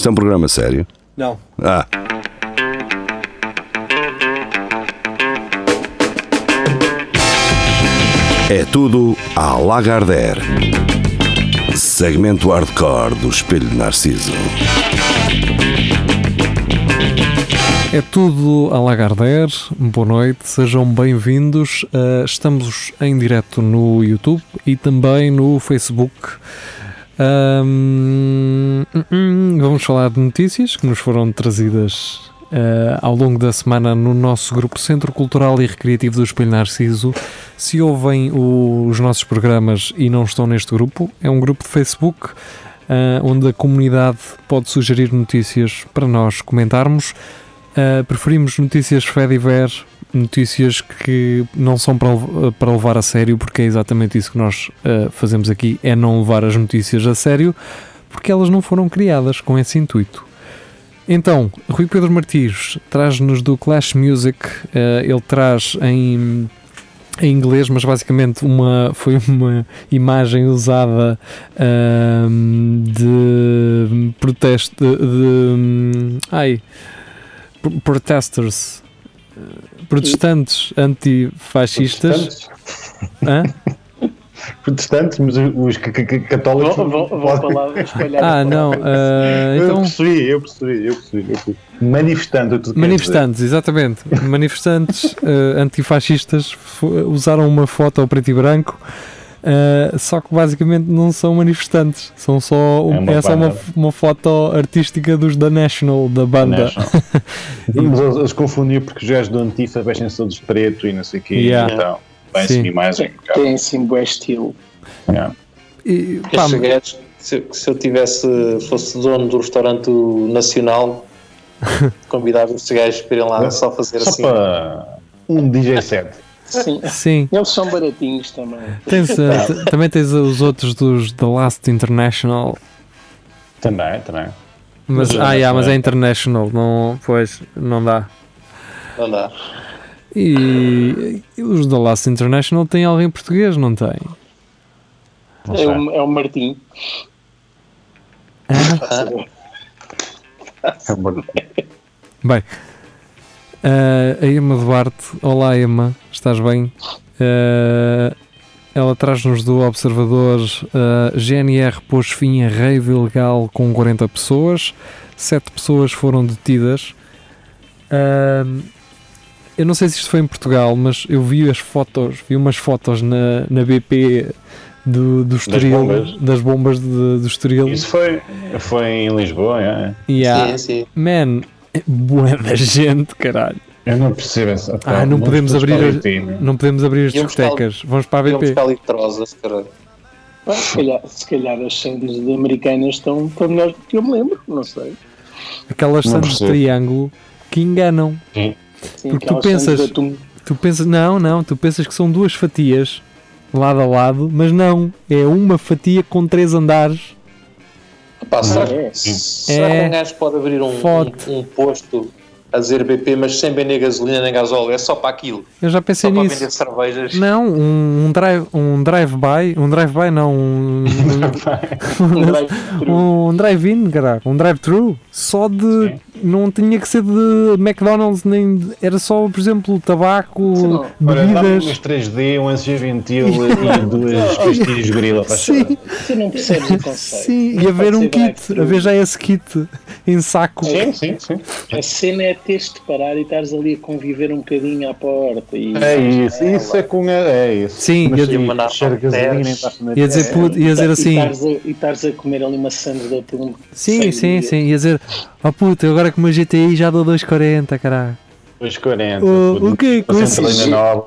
Isto é um programa sério? Não. Ah. É tudo à Lagardère. Segmento hardcore do Espelho de Narciso. É tudo a Lagardère, boa noite, sejam bem-vindos. Uh, estamos em direto no YouTube e também no Facebook. Um, hum, vamos falar de notícias que nos foram trazidas uh, ao longo da semana no nosso grupo Centro Cultural e Recreativo do Espelho Narciso. Se ouvem o, os nossos programas e não estão neste grupo, é um grupo de Facebook uh, onde a comunidade pode sugerir notícias para nós comentarmos. Uh, preferimos notícias Fediver, notícias que não são para, para levar a sério, porque é exatamente isso que nós uh, fazemos aqui: é não levar as notícias a sério, porque elas não foram criadas com esse intuito. Então, Rui Pedro Martins traz-nos do Clash Music, uh, ele traz em, em inglês, mas basicamente uma, foi uma imagem usada de protesto de, de ai protesters, protestantes antifascistas. Protestantes? protestantes, mas os católicos. Vou, vou, vou falar, ah, não. Uh, eu, então... percebi, eu percebi, eu percebi, eu percebi. Manifestantes, Manifestantes, exatamente. Manifestantes uh, antifascistas usaram uma foto ao preto e branco. Uh, só que basicamente não são manifestantes, são só um, é, é só uma, uma, foto artística dos da National, da banda. National. eles confundiam porque os gajos do Antifa vestem-se todos preto e não sei o quê. Yeah. Então, bem essa imagem. Tem assim bué estilo. Yeah. E, pá, gajos, se, se eu tivesse, fosse dono do restaurante nacional, convidava os gajos para irem lá só fazer só assim. Para um DJ set. Sim. Sim. Eles são baratinhos também. Tens, uh, também tens os outros dos The Last International. Também, também. Mas, ah, yeah, mas é international, não, pois, não dá. Não dá. E, e os The Last International têm alguém português, não tem? Não é, o, é o Martim. Ah? É o Martim. Bem, Uh, a Emma Duarte, olá Emma, estás bem? Uh, ela traz-nos do Observador uh, GNR pôs fim a rave ilegal com 40 pessoas, 7 pessoas foram detidas. Uh, eu não sei se isto foi em Portugal, mas eu vi as fotos, vi umas fotos na, na BP do, do Estoril, das bombas, das bombas de, do Estoril. Isso foi, foi em Lisboa, é? Yeah. Sim, sim. Man, Boa da gente, caralho. Eu não percebo essa Ah, não podemos, abrir, não podemos abrir as discotecas. Vamos para a BP. Vamos para a litrosas, caralho. se, calhar, se calhar as de americanas estão, estão melhores do que eu me lembro, não sei. Aquelas sandes de triângulo que enganam. Sim. Sim, Porque tu pensas, tu pensas, não, não, tu pensas que são duas fatias lado a lado, mas não, é uma fatia com três andares. Pá, será, é. será que um gajo pode abrir um, um, um posto a dizer BP, mas sem vender gasolina nem gasóleo, é só para aquilo. Eu já pensei só nisso. Para vender cervejas. Não, um, um drive, um drive-by, um drive-by não, um, um, um drive-in, caraca, um drive-thru, só de, Sim. não tinha que ser de McDonald's, nem, de, era só, por exemplo, tabaco, Sim, bebidas. Uns 3D, um SG Ventil e duas pastilhas gorila para Sim. Você não percebes o conceito. Sim, e haver um kit, haver já esse kit em saco. Sim, sim, sim. A cena é teres de parar e estares ali a conviver um bocadinho à porta. E é isso, é, isso é com a. É isso. Sim, mas ia, ia, ia dizer, puto, ia dizer assim. E estares a, comer ali uma sandes de atum. Sim, sim, sim. Ia dizer, oh puto, eu agora com uma GTI já dou 2,40, caralho. 2,40. O, o quê? Com esse,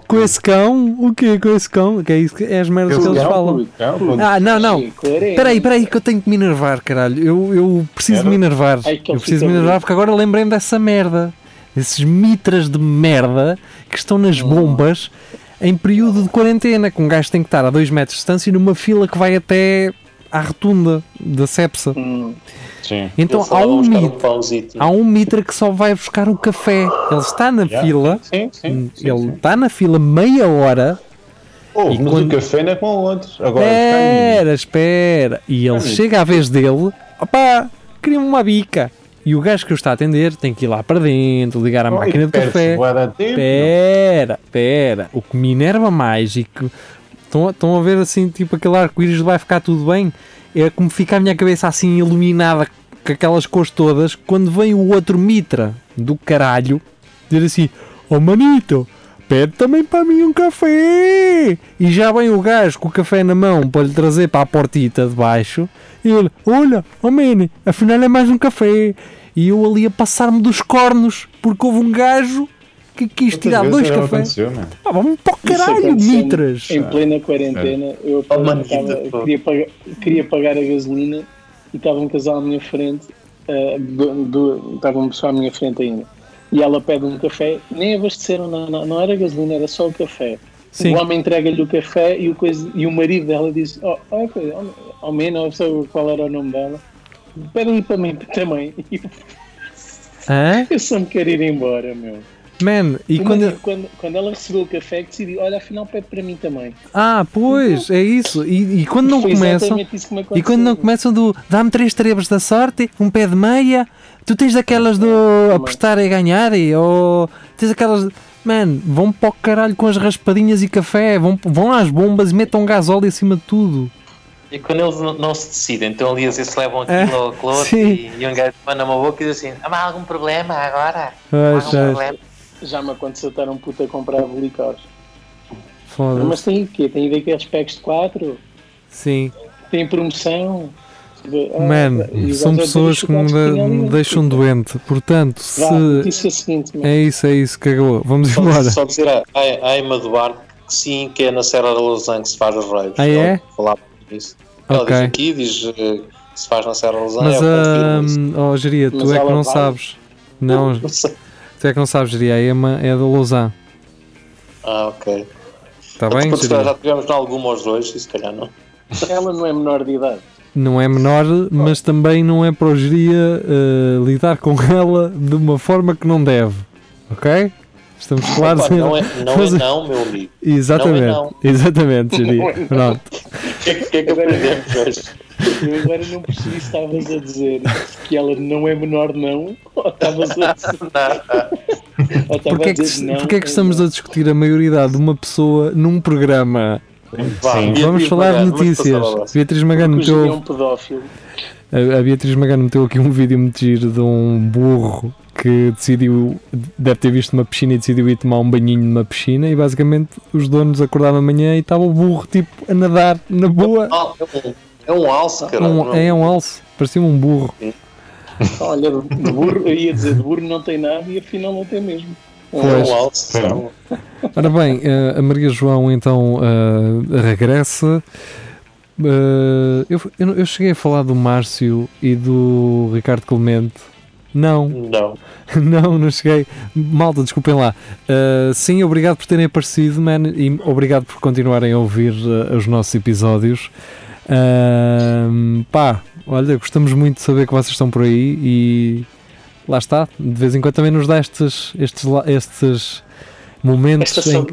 com esse cão? O quê? Com esse cão? Que é, isso, é as merdas que eles falam. Ah, não, não. Espera aí, espera aí que eu tenho que me enervar, caralho. Eu, eu preciso me enervar. Eu preciso me enervar porque agora lembrei-me dessa merda. Esses mitras de merda que estão nas bombas em período de quarentena, que um gajo tem que estar a 2 metros de distância numa fila que vai até à rotunda da Cepsa. Hum. Sim. Então há um, mitra, há um mitra que só vai buscar o café. Ele está na Yeah. fila, Sim, sim. sim, ele sim. está na fila meia hora. Oh, E mas quando- o café não é com outros. Agora, Espera, espera. E ele chega à vez dele. Opá, queria-me uma bica. E o gajo que eu está a atender tem que ir lá para dentro, ligar a Oh, máquina de café. bué de tempo, Pera, pera. O que me enerva mais e que estão, estão a ver assim, tipo aquele arco-íris vai ficar tudo bem, é como fica a minha cabeça assim iluminada com aquelas cores todas, quando vem o outro mitra do caralho dizer assim: Oh manito, pede também para mim um café! E já vem o gajo com o café na mão para lhe trazer para a portita de baixo. E ele: Olha, oh man, afinal é mais um café. E eu ali a passar-me dos cornos porque houve um gajo que quis Quantas tirar dois cafés. Ah, vamos para o caralho, mitras! Em plena quarentena, eu Oh, mano, estava- que- queria, pagar, queria pagar a gasolina e estava um casal à minha frente, eh, do- do- estava uma pessoa à minha frente ainda. E ela pede um café, nem abasteceram, não, não, não era gasolina, era só o café. Sim. O homem entrega-lhe o café e o, coisa, e o marido dela diz: Oh, oh, coisa, oh, oh menos, não sei qual era o nome dela, pede-lhe para mim também. Hã? eu só me quero ir embora, meu. Man, e quando. quando, quando ela recebeu o café, decidiu: Olha, afinal pede para mim também. Ah, pois, é isso. E, e quando não começam. E quando não começam do dá-me três trebas da sorte, um pé de meia, tu tens daquelas do apostar e ganhar, e, ou tens aquelas. Mano, vão para o caralho com as raspadinhas e café, vão, vão às bombas e metam gasóleo acima de tudo. E quando eles não, não se decidem, então ali às vezes se levam É, aquilo ao cloro sim. e, e um gajo manda uma boca e diz assim: "Ah, há algum problema agora? Há algum problema? Já me aconteceu estar um puto a comprar licores. foda-se. Mas tem o quê? Tem daqueles packs de 4? Sim, Tem promoção? Ah, mano, o são pessoas que me, de- deixam puta. doente. Portanto, se. Vá, notícia seguinte, mano. É isso, é isso, cagou. Vamos Só, embora. só dizer à, à, Emma Duarte que sim, que é na Serra da Lausanne que se faz os raves. Ah, é? Ela falava disso. Ela Ok. diz aqui, diz que se faz na Serra da Lausanne. Mas, isso. ah, oh, Geria, tu Mas é que ela não vai. sabes. Não, Não sei. Tu é que não sabes, Geria. A Ema é da Lausanne. Ah, ok. Está bem, Então, calhar Geria? já tivemos em alguma os dois, e se calhar não. Ela não é menor de idade. Não é menor, mas também não é para o Geria ah, lidar com ela de uma forma que não deve. Ok? Estamos claros? Opa, não, é, não Mas- é não, meu amigo. Exatamente, não é não. exatamente, não. Pronto. O que, é que- que é que aprendemos hoje? Eu agora não percebi se estavas a dizer que ela não é menor, não. Ou estavas a dizer, ou Porquê é, a que, dizer não. porquê é que estamos a discutir a maioridade de uma pessoa num programa? Sim. Beatriz Vamos falar de notícias. Beatriz Magano Gil é meteu, um pedófilo. a, Beatriz Magano meteu aqui um vídeo muito giro de um burro que decidiu, deve ter visto uma piscina e decidiu ir tomar um banhinho numa piscina e basicamente os donos acordaram amanhã e estava o burro tipo a nadar na boa. É um- É um alce, cara. Um, é um alce, parecia um burro. Olha, de burro, eu ia dizer, de burro não tem nada e afinal não tem mesmo. É Pois. um alce. Não. Ora bem, eh, a Maria João então eh, regressa. Eh, eu, eu, cheguei a falar do Márcio e do Ricardo Clemente. Não, Não. não, não cheguei. Malta, desculpem lá. Eh, sim, obrigado por terem aparecido, man, e obrigado por continuarem a ouvir os nossos episódios. Pá, olha, gostamos muito de saber que vocês estão por aí e lá está. De vez em quando também nos dá estes, estes, estes momentos Esta em que.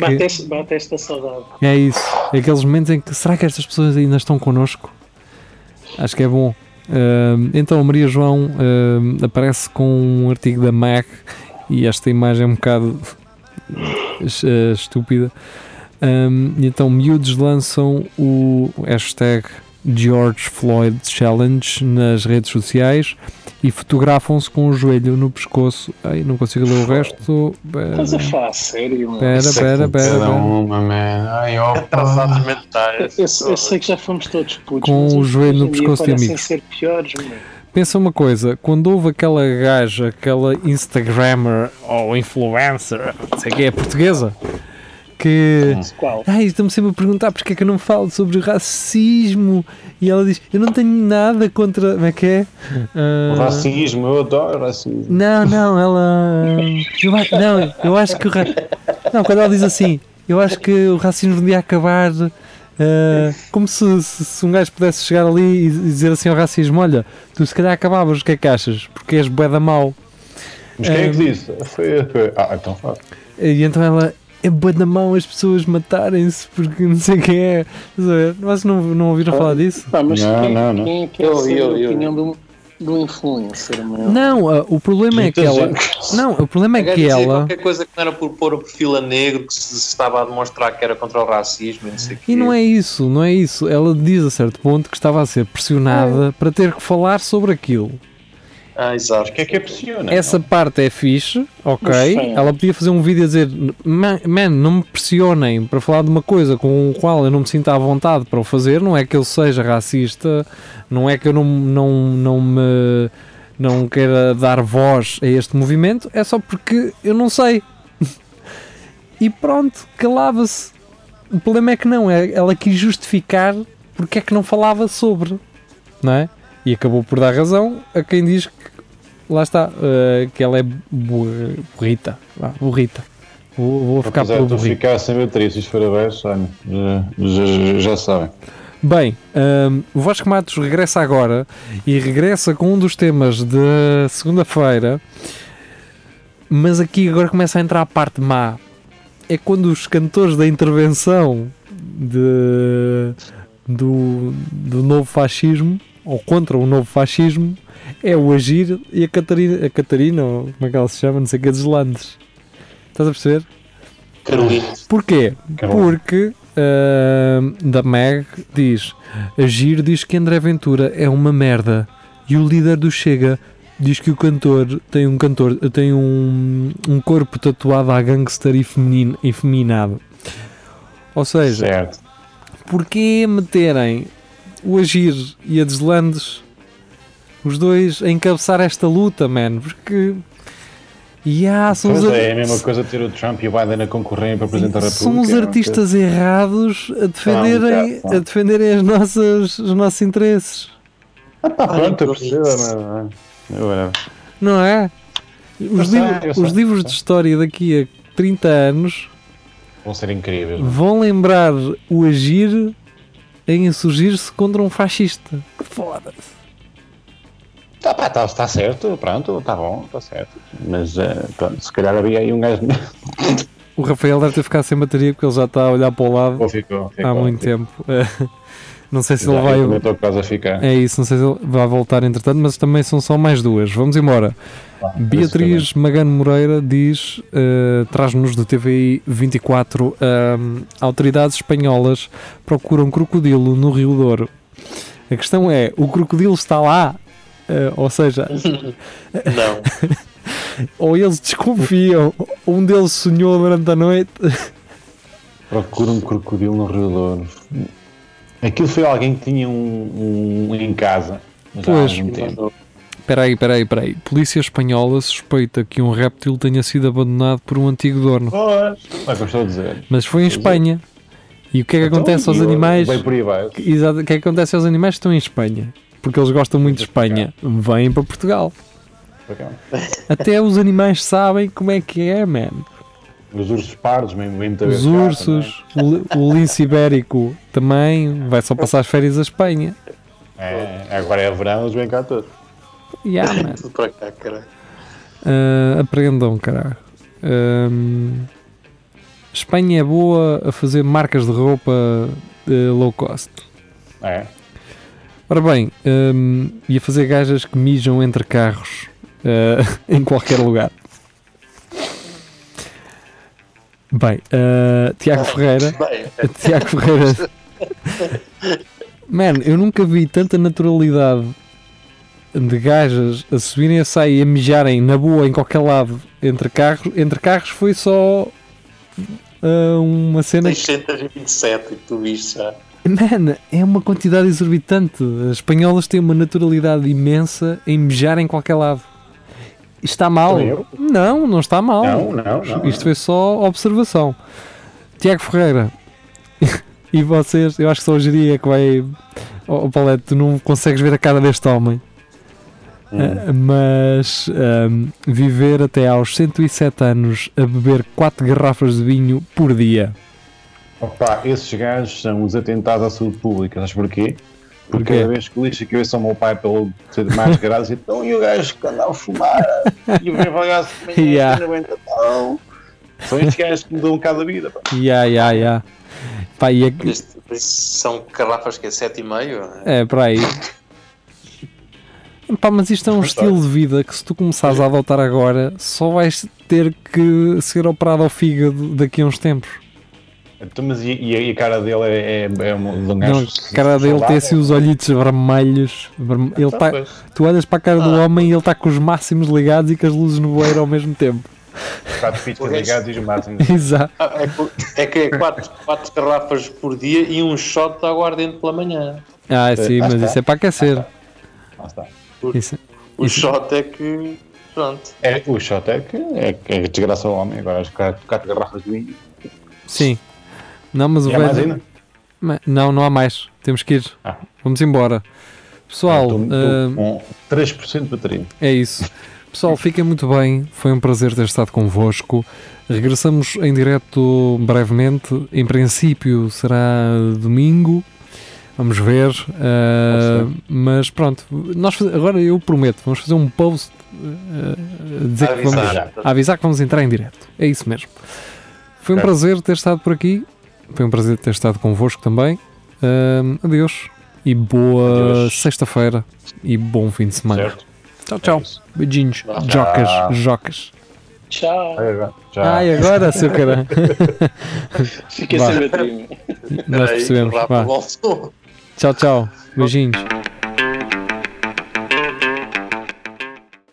bate, esta- saudade. É isso. Aqueles momentos em que será que estas pessoas ainda estão connosco? Acho que é bom. Então a Maria João aparece com um artigo da MAC e esta imagem é um bocado eh, estúpida. E então miúdos lançam o hashtag George Floyd Challenge nas redes sociais e fotografam-se com o joelho no pescoço. Ai, não consigo ler o resto. Estás a falar a sério, mano? Pera, é pera, pera, Cada uma, man. Ai, opa. Atrasados mentais. Eu, eu sei que já fomos todos putos. Com mas o joelho no pescoço de amigos. ser piores, mano. Pensa uma coisa, quando houve aquela gaja, aquela Instagrammer ou influencer, não sei o que é, portuguesa, que. Qual? Ai, estão-me sempre a perguntar porque é que eu não falo sobre racismo. E ela diz: Eu não tenho nada contra. Como é que é? O Ah, racismo, eu adoro racismo. Não, não, ela. Eu, não, eu acho que o. ra- Não, quando ela diz assim, eu acho que o racismo devia acabar. ah, como se, se, se um gajo pudesse chegar ali e, e dizer assim ao racismo: Olha, tu se calhar acabavas, o que é que achas? Porque és bué da mau. Mas quem é que Ah, disse? Foi. Ah, então. E então ela. É bué da mau as pessoas matarem-se porque não sei quem é. Vocês não, não ouviram falar disso? Pá, mas Não, quem, não, não. quem é que é Eu, eu, eu. opinião do... do influencer, meu. Não, uh, o problema é que ela. Não, o problema é que ela. Qualquer coisa que não era por pôr o perfil a negro que se estava a demonstrar que era contra o racismo e não sei E não é isso, não é isso. Ela diz a certo ponto que estava a ser pressionada é. para ter que falar sobre aquilo. Ah, exato. O que é que é pressiona? Essa não? parte é fixe, ok. Ela podia fazer um vídeo a dizer: Man, não me pressionem para falar de uma coisa com a qual eu não me sinto à vontade para o fazer. Não é que eu seja racista, não é que eu não, não, não me. não queira dar voz a este movimento, é só porque eu não sei. e pronto, calava-se. O problema é que não, é, ela quis justificar porque é que não falava sobre, não é? E acabou por dar razão a quem diz que lá está, uh, que ela é burrita. Ah, burrita. Vou, vou ficar pelo burrito. ficar sem se for abaixo, já, já, já sabem. Bem, um, ehm, o Vasco Matos regressa agora e regressa com um dos temas de segunda-feira, mas aqui agora começa a entrar a parte má. É quando os cantores da intervenção de, do, do novo fascismo, ou contra o novo fascismo, é o Agir e a Catarina, a Catarina, ou como é que ela se chama, não sei o que, dos Landes. Estás a perceber? Carolina. Porquê? Carolina. Porque uh, da Meg diz: Agir diz que André Ventura é uma merda e o líder do Chega diz que o cantor tem um cantor tem um, um corpo tatuado a gangster e, feminino, e feminado. Ou seja, certo. porquê meterem o Agir e a Deslandes os dois a encabeçar esta luta, man, porque. Yeah, são os é, é a mesma coisa ter o Trump e o Biden a concorrerem para apresentar a República. São os artistas não, errados a defenderem, não, a defenderem as nossas, os nossos interesses. Ah, pá, pronto, eu percebo, mas... Não é? Os, sei, livros, os livros de história daqui a 30 anos vão ser incríveis. Vão lembrar o agir em insurgir-se contra um fascista. Foda-se. Tá, pá, tá, tá certo, pronto, está bom, está certo. Mas uh, pronto, se calhar havia aí um gajo. o Rafael deve ter ficado sem bateria porque ele já está a olhar para o lado ficou, ficou, há muito ficou. tempo. Eh, não sei se já, ele vai. Estou quase a ficar. É isso, não sei se ele vai voltar entretanto, mas também são só mais duas. Vamos embora. Ah, Beatriz Magano Moreira diz, uh, traz-nos do TVI 24, uh, autoridades espanholas procuram crocodilo no Rio Douro. A questão é, o crocodilo está lá Uh, ou seja, não. ou eles desconfiam, um deles sonhou durante a noite. Procura um crocodilo no Rio Douro. Aquilo foi alguém que tinha um, um em casa. Pois. Espera aí, espera aí, espera aí. Polícia espanhola suspeita que um réptil tenha sido abandonado por um antigo dono. Pois, mas estou a dizer. Mas foi em Espanha. E o que é que então, acontece aos animais? Exato, o que é que acontece aos animais que estão em Espanha? Porque eles gostam muito de Espanha, vêm para Portugal. Até os animais sabem como é que é, man. Os ursos pardos, mesmo, vêm muita Os ursos, o, o lince ibérico também vai só passar as férias à Espanha. É, agora é verão, eles vêm cá todos. Yeah, man. Tudo para cá, caralho. Uh, aprendam, caralho. Um, Espanha é boa a fazer marcas de roupa de low cost. É. Ora bem, um, ia fazer gajas que mijam entre carros uh, em qualquer lugar. Bem, uh, Tiago Ferreira. Tiago Ferreira. Man, eu nunca vi tanta naturalidade de gajas a subirem a sair e a mijarem na boa em qualquer lado entre carros. Entre carros foi só uh, uma cena. 627 que tu viste já. Man, é uma quantidade exorbitante. As espanholas têm uma naturalidade imensa em mejar em qualquer lado. Está mal? Não, não está mal. Não, não, não, Isto foi só observação. Tiago Ferreira, e vocês, eu acho que só o Geria que vai. Oh, Paulette, tu não consegues ver a cara deste homem. Hum. Uh, mas um, viver até aos 107 anos a beber 4 garrafas de vinho por dia. Opa, esses gajos são os atentados à saúde pública, sabes porquê? Porque cada vez que lixo que eu sou o meu pai pelo ser mais grado, então e o gajo que anda a fumar e o meu bagaço de manhã yeah. São estes gajos que me dão um bocado a vida. Pá. Yeah, yeah, yeah. Pá, e aqui... São garrafas que é 7,5? É, para aí. Pá, mas isto é um Mas tá. estilo de vida que se tu começares a adotar agora, só vais ter que ser operado ao fígado daqui a uns tempos. Então, mas e, e a- cara dele é, é, é um de um Não, gajo a cara dele tem assim saudável? os olhitos vermelhos. verme- Ele Então, tá, tu olhas para a cara do homem e ele está com os máximos ligados e com as luzes no bueiro ao mesmo tempo. Quatro piscas ligados e os máximos. Exato. Ah, É, é que é quatro, quatro garrafas por dia e um shot de aguardente pela manhã. Ah, sim, lá mas está. isso é para aquecer. Lá está. Isso, O Isso. shot é que. Pronto. É, o shot é que é, que é desgraça ao homem. Agora as quatro, quatro garrafas de vinho. sim. Não, mas o há mais ainda? Não, não há mais. Temos que ir. Ah. Vamos embora. Pessoal, Estou- estou ah, com 3% de bateria. É isso. Pessoal, fiquem muito bem. Foi um prazer ter estado convosco. Regressamos em direto brevemente. Em princípio será domingo. Vamos ver. Uh, mas pronto, nós agora eu prometo, vamos fazer um post uh, dizer que vamos, Avisar. avisar que vamos entrar em direto. É isso mesmo. Foi um prazer ter estado por aqui. Foi um prazer ter estado convosco também. Uh, adeus e boa sexta-feira e bom fim de semana. Certo? Tchau, tchau. É. Beijinhos. Tchau. Jocas, jocas. Tchau. Ai, agora. Já. Ai, agora, seu caralho. Fica Vá. sem bateria. Nós percebemos. Vá. Tchau, tchau. Beijinhos.